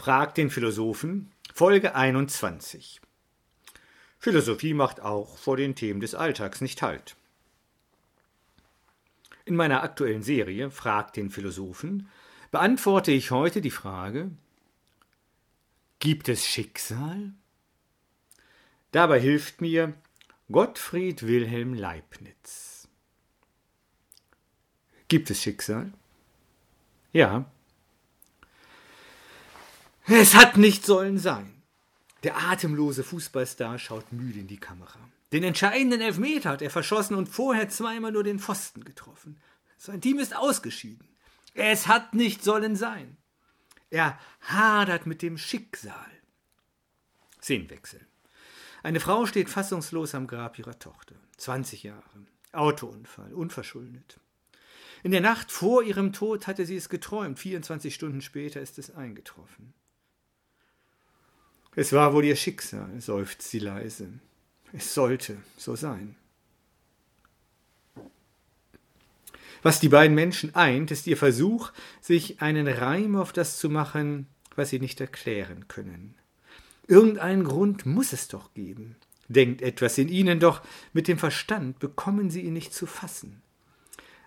Frag den Philosophen, Folge 21. Philosophie macht auch vor den Themen des Alltags nicht Halt. In meiner aktuellen Serie Frag den Philosophen beantworte ich heute die Frage, gibt es Schicksal? Dabei hilft mir Gottfried Wilhelm Leibniz. Gibt es Schicksal? Ja, es hat nicht sollen sein. Der atemlose Fußballstar schaut müde in die Kamera. Den entscheidenden Elfmeter hat er verschossen und vorher zweimal nur den Pfosten getroffen. Sein Team ist ausgeschieden. Es hat nicht sollen sein. Er hadert mit dem Schicksal. Szenenwechsel. Eine Frau steht fassungslos am Grab ihrer Tochter. 20 Jahre. Autounfall, unverschuldet. In der Nacht vor ihrem Tod hatte sie es geträumt. 24 Stunden später ist es eingetroffen. Es war wohl ihr Schicksal, seufzt sie leise. Es sollte so sein. Was die beiden Menschen eint, ist ihr Versuch, sich einen Reim auf das zu machen, was sie nicht erklären können. Irgendeinen Grund muss es doch geben. Denkt etwas in ihnen, doch mit dem Verstand bekommen sie ihn nicht zu fassen.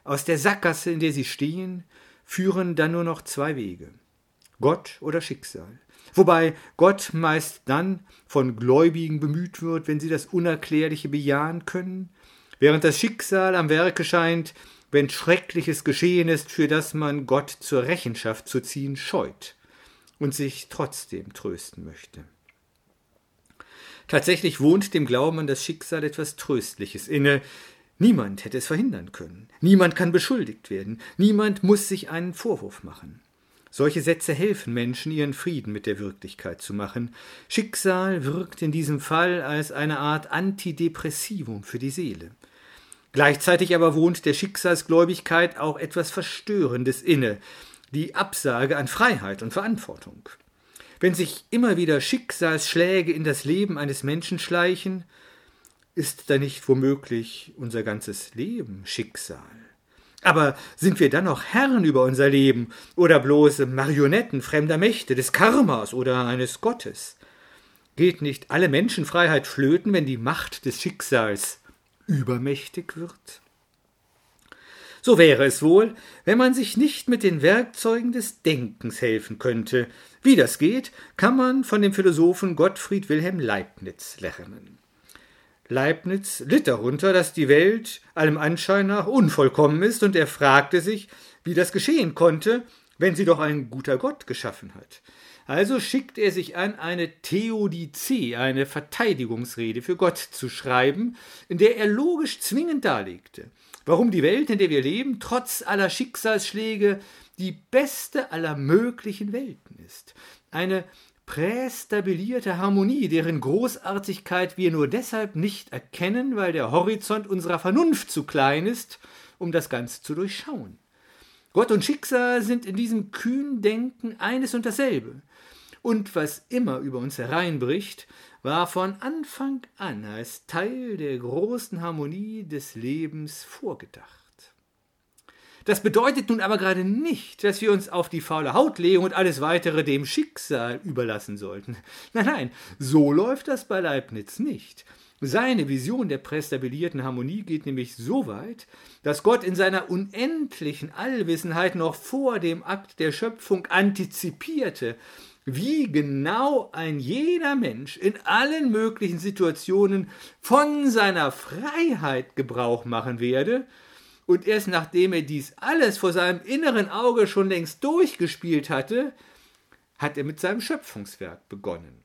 Aus der Sackgasse, in der sie stehen, führen dann nur noch zwei Wege. Gott oder Schicksal wobei Gott meist dann von Gläubigen bemüht wird, wenn sie das Unerklärliche bejahen können, während das Schicksal am Werke scheint, wenn Schreckliches geschehen ist, für das man Gott zur Rechenschaft zu ziehen scheut und sich trotzdem trösten möchte. Tatsächlich wohnt dem Glauben an das Schicksal etwas Tröstliches inne. Niemand hätte es verhindern können. Niemand kann beschuldigt werden. Niemand muss sich einen Vorwurf machen. Solche Sätze helfen Menschen, ihren Frieden mit der Wirklichkeit zu machen. Schicksal wirkt in diesem Fall als eine Art Antidepressivum für die Seele. Gleichzeitig aber wohnt der Schicksalsgläubigkeit auch etwas Verstörendes inne, die Absage an Freiheit und Verantwortung. Wenn sich immer wieder Schicksalsschläge in das Leben eines Menschen schleichen, ist da nicht womöglich unser ganzes Leben Schicksal? Aber sind wir dann noch Herren über unser Leben oder bloß Marionetten fremder Mächte, des Karmas oder eines Gottes? Geht nicht alle Menschenfreiheit flöten, wenn die Macht des Schicksals übermächtig wird? So wäre es wohl, wenn man sich nicht mit den Werkzeugen des Denkens helfen könnte. Wie das geht, kann man von dem Philosophen Gottfried Wilhelm Leibniz lernen. Leibniz litt darunter, dass die Welt allem Anschein nach unvollkommen ist, und er fragte sich, wie das geschehen konnte, wenn sie doch ein guter Gott geschaffen hat. Also schickt er sich an, eine Theodizee, eine Verteidigungsrede für Gott zu schreiben, in der er logisch zwingend darlegte, warum die Welt, in der wir leben, trotz aller Schicksalsschläge die beste aller möglichen Welten ist. Eine prästabilierte Harmonie, deren Großartigkeit wir nur deshalb nicht erkennen, weil der Horizont unserer Vernunft zu klein ist, um das Ganze zu durchschauen. Gott und Schicksal sind in diesem kühnen Denken eines und dasselbe. Und was immer über uns hereinbricht, war von Anfang an als Teil der großen Harmonie des Lebens vorgedacht. Das bedeutet nun aber gerade nicht, dass wir uns auf die faule Haut legen und alles weitere dem Schicksal überlassen sollten. Nein, nein, so läuft das bei Leibniz nicht. Seine Vision der prästabilierten Harmonie geht nämlich so weit, dass Gott in seiner unendlichen Allwissenheit noch vor dem Akt der Schöpfung antizipierte, wie genau ein jeder Mensch in allen möglichen Situationen von seiner Freiheit Gebrauch machen werde, und erst nachdem er dies alles vor seinem inneren Auge schon längst durchgespielt hatte, hat er mit seinem Schöpfungswerk begonnen.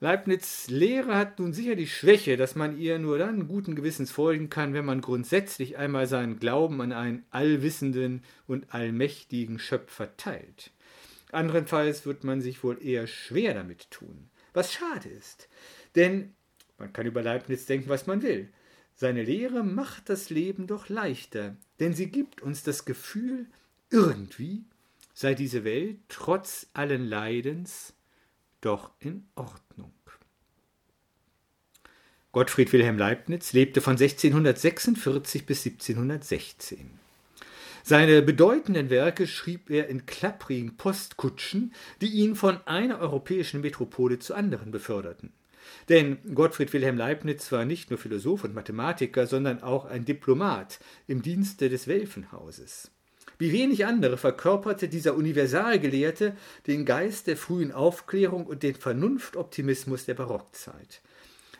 Leibniz Lehre hat nun sicher die Schwäche, dass man ihr nur dann guten Gewissens folgen kann, wenn man grundsätzlich einmal seinen Glauben an einen allwissenden und allmächtigen Schöpfer teilt. Andernfalls wird man sich wohl eher schwer damit tun, was schade ist, denn man kann über Leibniz denken, was man will. Seine Lehre macht das Leben doch leichter, denn sie gibt uns das Gefühl, irgendwie sei diese Welt trotz allen Leidens doch in Ordnung. Gottfried Wilhelm Leibniz lebte von 1646 bis 1716. Seine bedeutenden Werke schrieb er in klapprigen Postkutschen, die ihn von einer europäischen Metropole zur anderen beförderten. Denn Gottfried Wilhelm Leibniz war nicht nur Philosoph und Mathematiker, sondern auch ein Diplomat im Dienste des Welfenhauses. Wie wenig andere verkörperte dieser Universalgelehrte den Geist der frühen Aufklärung und den Vernunftoptimismus der Barockzeit.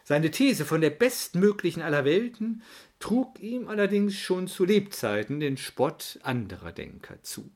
Seine These von der bestmöglichen aller Welten trug ihm allerdings schon zu Lebzeiten den Spott anderer Denker zu.